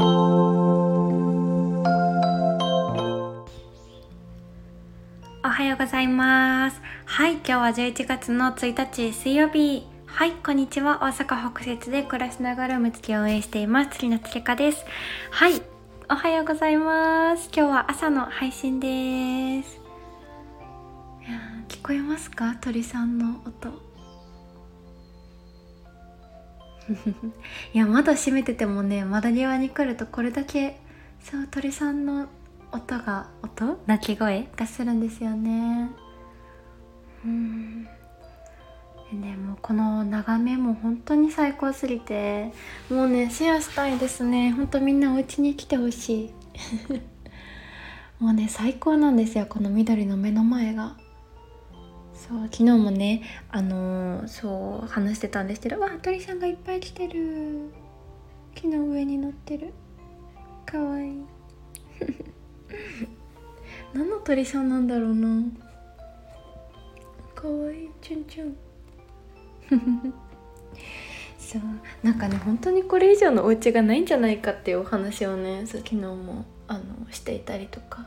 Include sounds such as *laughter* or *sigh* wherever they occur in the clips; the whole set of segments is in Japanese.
おはようございます。はい今日は11月の1日水曜日。はいこんにちは。大阪北節で暮らしながらむつきを応援しています。釣りのつけかです。はいおはようございます。今日は朝の配信です。聞こえますか？鳥さんの音。*laughs* いや窓閉めててもね窓際に来るとこれだけそう鳥さんの音が音鳴き声がするんですよね。うん。でねもうこの眺めも本当に最高すぎてもうねシェアしたいですね。本当みんなお家に来てほしい。*laughs* もうね最高なんですよこの緑の目の前が。そう昨日もねあのー、そう話してたんですけどわ鳥さんがいっぱい来てる。木の上に乗ってる。かわいい。*laughs* 何の鳥さんなんだろうな。かわいい。チュンチュン。*laughs* そうなんかね本当にこれ以上のお家がないんじゃないかっていうお話をねそう昨日もあのしていたりとか。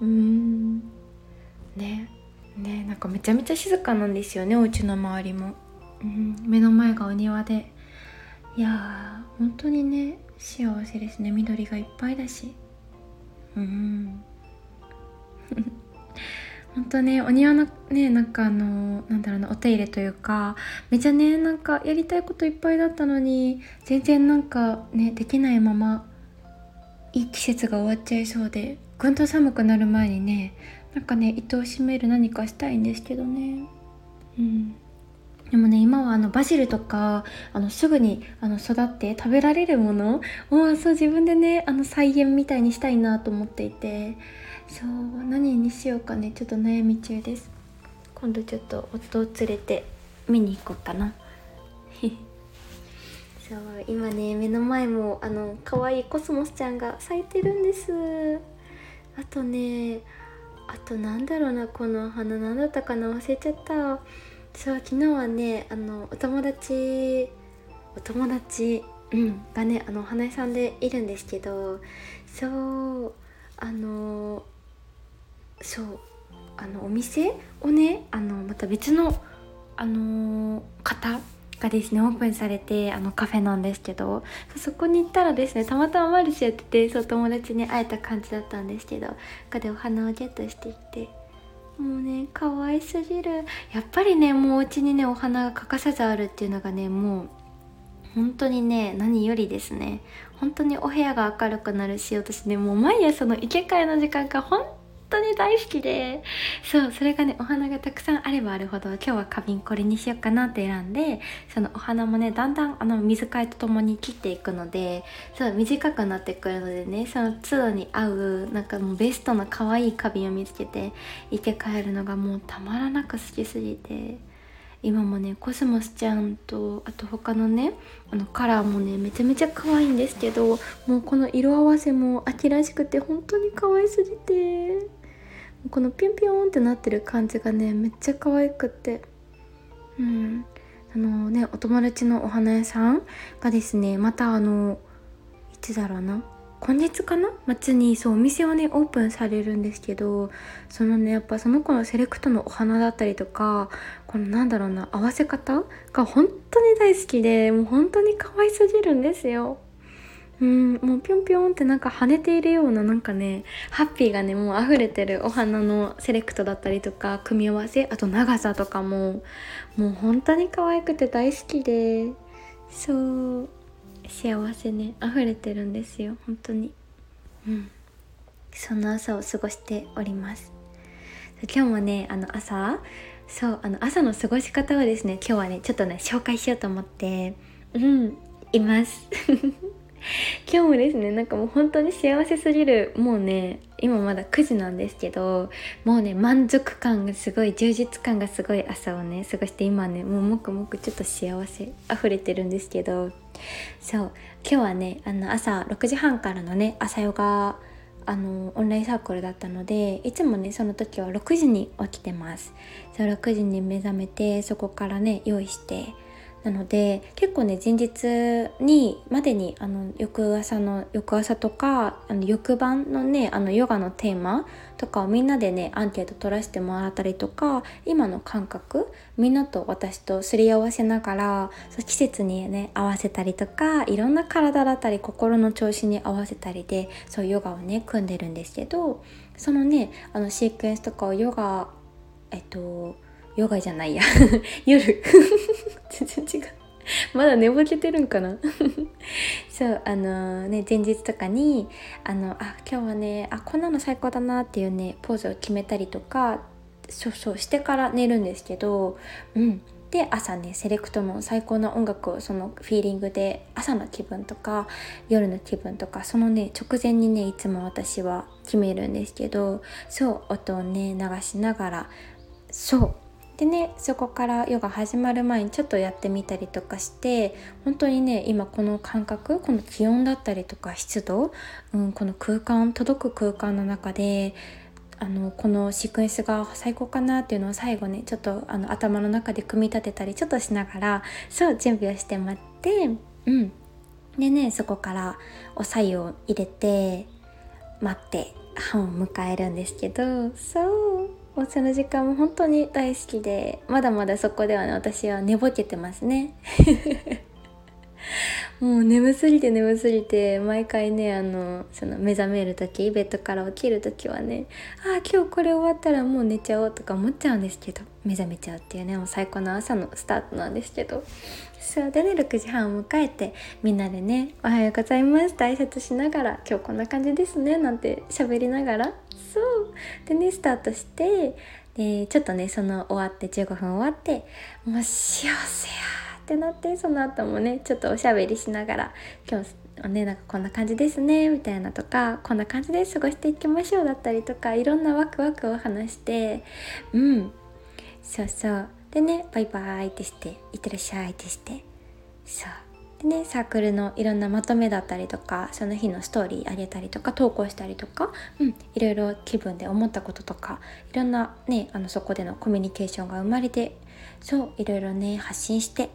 うん。ね。ねなんかめちゃめちゃ静かなんですよねお家の周りも、うん、目の前がお庭で。いやー本当にね幸せですね。緑がいっぱいだし。うん。*laughs* 本当ねお庭のねなんかあのなんだろうなお手入れというかめちゃねなんかやりたいこといっぱいだったのに全然なんかねできないままいい季節が終わっちゃいそうでぐんと寒くなる前にねなんかね糸を締める何かしたいんですけどね。うん。でもね今はあのバジルとかあのすぐにあの育って食べられるものをそう自分でねあの菜園みたいにしたいなと思っていて。そう何にしようかねちょっと悩み中です。今度ちょっと夫を連れて見に行こうかな。*laughs* そう今ね目の前もあの可愛いコスモスちゃんが咲いてるんです。あとねあとなんだろうなこの花何だったかな忘れちゃった。そう昨日はねあのお友達お友達、うん、がねあのお花屋さんでいるんですけどそうあのそうあのお店をねあのまた別のあの方がですねオープンされてあのカフェなんですけどそこに行ったらですねたまたまマルシェやっててそう友達に会えた感じだったんですけどここでお花をゲットしていってもうね可愛すぎる。やっぱりねもうお家にねお花が欠かさずあるっていうのがねもう本当にね何よりですね。本当にお部屋が明るくなるし私ねもう毎朝の生け替えの時間が本当に大好きでそうそれがねお花がたくさんあればあるほど今日は花瓶これにしようかなって選んでそのお花もねだんだんあの水替えとともに切っていくのでそう短くなってくるのでねその都度に合うなんかもうベストな可愛い花瓶を見つけて生け替えるのがもうたまらなく好きすぎて。今もねコスモスちゃんとあと他のねあのカラーもねめちゃめちゃ可愛いんですけどもうこの色合わせも秋らしくて本当に可愛すぎてこのピュンピュンってなってる感じがねめっちゃ可愛くって。うん。あのねお友達のお花屋さんがですねまたあのいつだろうな今月かな？末にそうお店をねオープンされるんですけどそのねやっぱその子のセレクトのお花だったりとかこのなんだろうな合わせ方が本当に大好きでもう本当に可愛すぎるんですよ。うんもうぴょんぴょんってなんか跳ねているようななんかねハッピーがねもう溢れてるお花のセレクトだったりとか組み合わせあと長さとかももう本当に可愛くて大好きでそう。幸せね溢れてるんですよ本当に。うん。その朝を過ごしております。今日もねあの朝そうあの朝の過ごし方をですね今日はねちょっとね紹介しようと思ってうんいます。*laughs* 今日もですねなんかもう本当に幸せすぎるもうね今まだ9時なんですけどもうね満足感がすごい充実感がすごい朝をね過ごして今ねもうもくもくちょっと幸せ溢れてるんですけどそう今日はねあの朝6時半からのね朝ヨガあのオンラインサークルだったのでいつもねその時は6時に起きてます。そう6時に目覚めてそこからね用意してなので結構ね前日にまでにあの翌朝の翌朝とかあの翌晩のねあのヨガのテーマとかをみんなでねアンケート取らせてもらったりとか今の感覚みんなと私とすり合わせながら季節にね合わせたりとかいろんな体だったり心の調子に合わせたりでそうヨガをね組んでるんですけどそのねあのシークエンスとかをヨガえっとヨガじゃないや。*laughs* 夜。まだ寝ぼけてるんかな？*laughs* そうあのー、ね前日とかにあのあ今日はねあこんなの最高だなっていうねポーズを決めたりとかそうそうしてから寝るんですけどうん。で朝ねセレクトの最高な音楽をそのフィーリングで朝の気分とか夜の気分とかそのね直前にねいつも私は決めるんですけどそう音をね流しながらそうでねそこからヨガ始まる前にちょっとやってみたりとかして本当にね今この感覚この気温だったりとか湿度、うん、この空間届く空間の中であのこのシークエンスが最高かなっていうのを最後ねちょっとあの頭の中で組み立てたりちょっとしながらそう準備をして待ってうん。でねそこからお白湯を入れて待って半を迎えるんですけどそう。もうその時間も本当に大好きでまだまだそこではね私は寝ぼけてますね。*laughs* もう眠すぎて眠すぎて毎回ねあのその目覚める時ベッドから起きる時はねああ今日これ終わったらもう寝ちゃおうとか思っちゃうんですけど目覚めちゃうっていうねもう最高の朝のスタートなんですけど。そうでね6時半を迎えてみんなでね「おはようございます」って挨拶しながら「今日こんな感じですね」なんて喋りながらそう。でねスタートしてでちょっとねその終わって15分終わってもう幸せやってなってその後もねちょっとおしゃべりしながら今日ねなんかこんな感じですねみたいなとかこんな感じで過ごしていきましょうだったりとかいろんなワクワクを話してうん。そうそう。でねバイバイってしていってらっしゃいってして。そう。でねサークルのいろんなまとめだったりとかその日のストーリーあげたりとか投稿したりとか、うん、いろいろ気分で思ったこととかいろんなねあのそこでのコミュニケーションが生まれてそういろいろね発信して、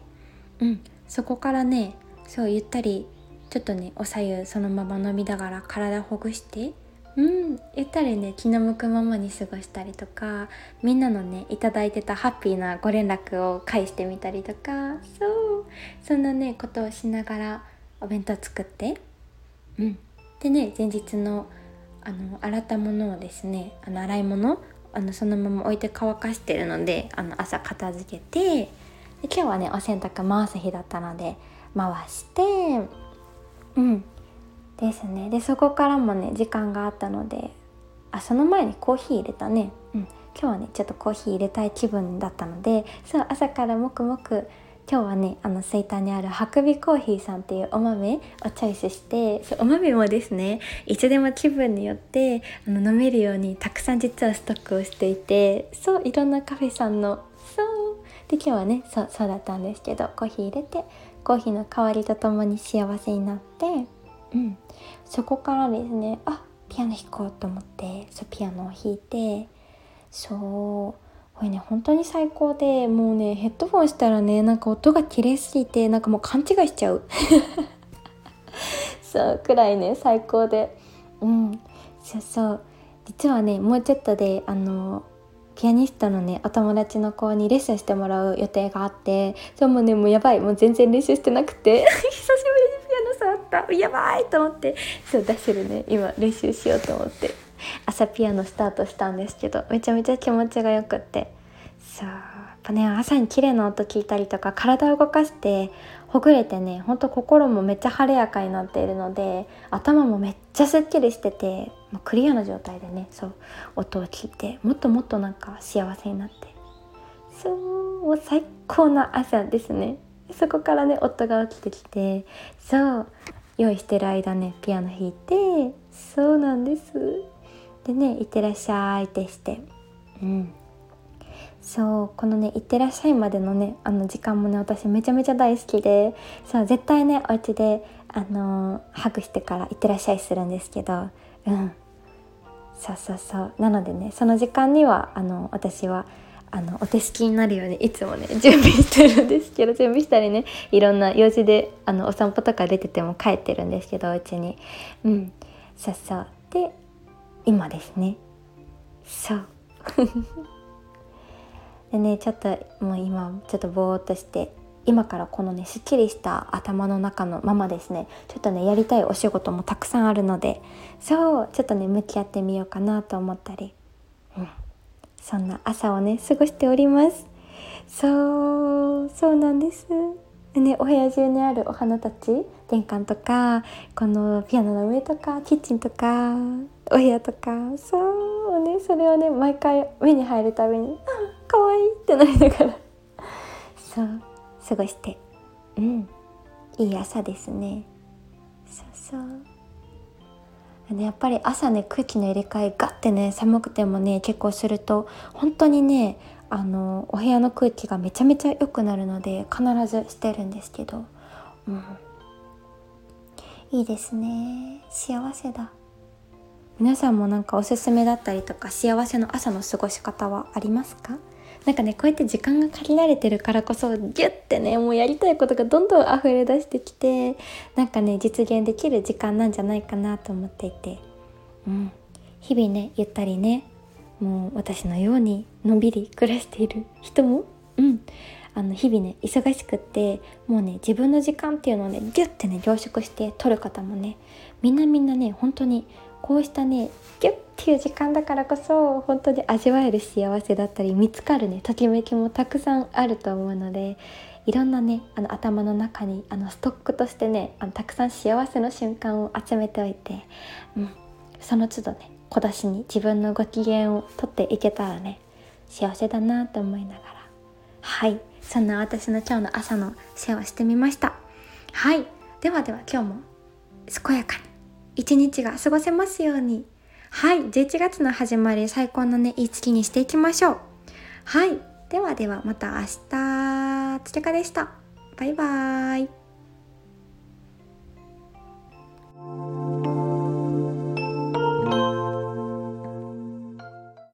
うん、そこからねそうゆったりちょっとねお左右そのまま飲みながら体ほぐしてうんゆったりね気の向くままに過ごしたりとかみんなのね頂いてたハッピーなご連絡を返してみたりとかそうそんなねことをしながらお弁当作ってうん。でね前日のあの洗ったものをですねあの洗い物あのそのまま置いて乾かしてるのであの朝片付けてで今日はねお洗濯回す日だったので回してうん。ですね。でそこからもね時間があったのであその前にコーヒー入れたね、うん、今日はねちょっとコーヒー入れたい気分だったのでそう朝からもくもく今日はねあの水筒にあるハクビコーヒーさんっていうお豆をチョイスしてそうお豆もですねいつでも気分によってあの飲めるようにたくさん実はストックをしていてそういろんなカフェさんのそうで今日はねそうそうだったんですけどコーヒー入れてコーヒーの香りとともに幸せになってうん、そこからですねあピアノ弾こうと思ってそうピアノを弾いてそうこれね本当に最高でもうねヘッドフォンしたらねなんか音が綺麗すぎてなんかもう勘違いしちゃう。*laughs* そうくらいね最高で。うん。そうそう。実はねもうちょっとであのピアニストのねお友達の子にレッスンしてもらう予定があってそうもねもうやばい。もう全然練習してなくて。*laughs* 久しぶり。った。やばいと思って。そう出せるね。今練習しようと思って。朝ピアノスタートしたんですけどめちゃめちゃ気持ちがよくって。そう。やっぱね朝に綺麗な音聞いたりとか体を動かしてほぐれてねほんと心もめっちゃ晴れやかになっているので頭もめっちゃすっきりしててもうクリアな状態でねそう音を聞いてもっともっとなんか幸せになって。そうもう最高な朝ですね。そこからね夫が起きてきてそう用意してる間ねピアノ弾いてそうなんです。でね「いってらっしゃい」ってして。うん。そうこのね「いってらっしゃい」までのねあの時間もね私めちゃめちゃ大好きでそう絶対ねお家であのー、ハグしてから「いってらっしゃい」するんですけど。うん。そうそうそう。なのでねその時間にはあの私はあのお手すきになるようにいつもね *laughs* 準備してるんですけど準備したりねいろんな用事であのお散歩とか出てても帰ってるんですけどお家に。うん。そうそう。で今ですね。そう。*laughs* でねちょっともう今ちょっとぼーっとして今からこのねすっきりした頭の中のままですね。ちょっとねやりたいお仕事もたくさんあるのでそう。ちょっとね向き合ってみようかなと思ったり、そんな朝をね過ごしております。そうそうなんです。ね、お部屋中にあるお花たち玄関とかこのピアノの上とかキッチンとかお部屋とかそうねそれをね毎回目に入るたびに「あかわいい」ってなりながらそう過ごしてうんいい朝ですね。そうそう。やっぱり朝ね空気の入れ替えガッてね寒くてもね結構すると本当にねあのお部屋の空気がめちゃめちゃ良くなるので必ずしてるんですけど、うん、いいですね。幸せだ。皆さんもなんかおすすめだったりとか幸せの朝の過ごし方はありますか？なんかねこうやって時間が限られてるからこそギュッてねもうやりたいことがどんどん溢れ出してきてなんかね実現できる時間なんじゃないかなと思っていて、うん、日々ねゆったりねもう私のようにのんびり暮らしている人も、うん、あの日々ね忙しくってもうね自分の時間っていうのをねギュッてね凝縮して取る方もねみんなみんなね本当にこうしたねギュッていう時間だからこそ本当に味わえる幸せだったり見つかるねときめきもたくさんあると思うのでいろんなねあの頭の中にあのストックとしてねあのたくさん幸せの瞬間を集めておいて、うん、その都度ね小出しに自分のご機嫌をとっていけたらね幸せだなと思いながら。はい。そんな私の今日の朝のシェアをしてみました。はい。ではでは今日も健やかに一日が過ごせますように。はい、11月の始まり、最高のね、いい月にしていきましょう。はい、ではではまた明日、つけかでした。バイバーイ。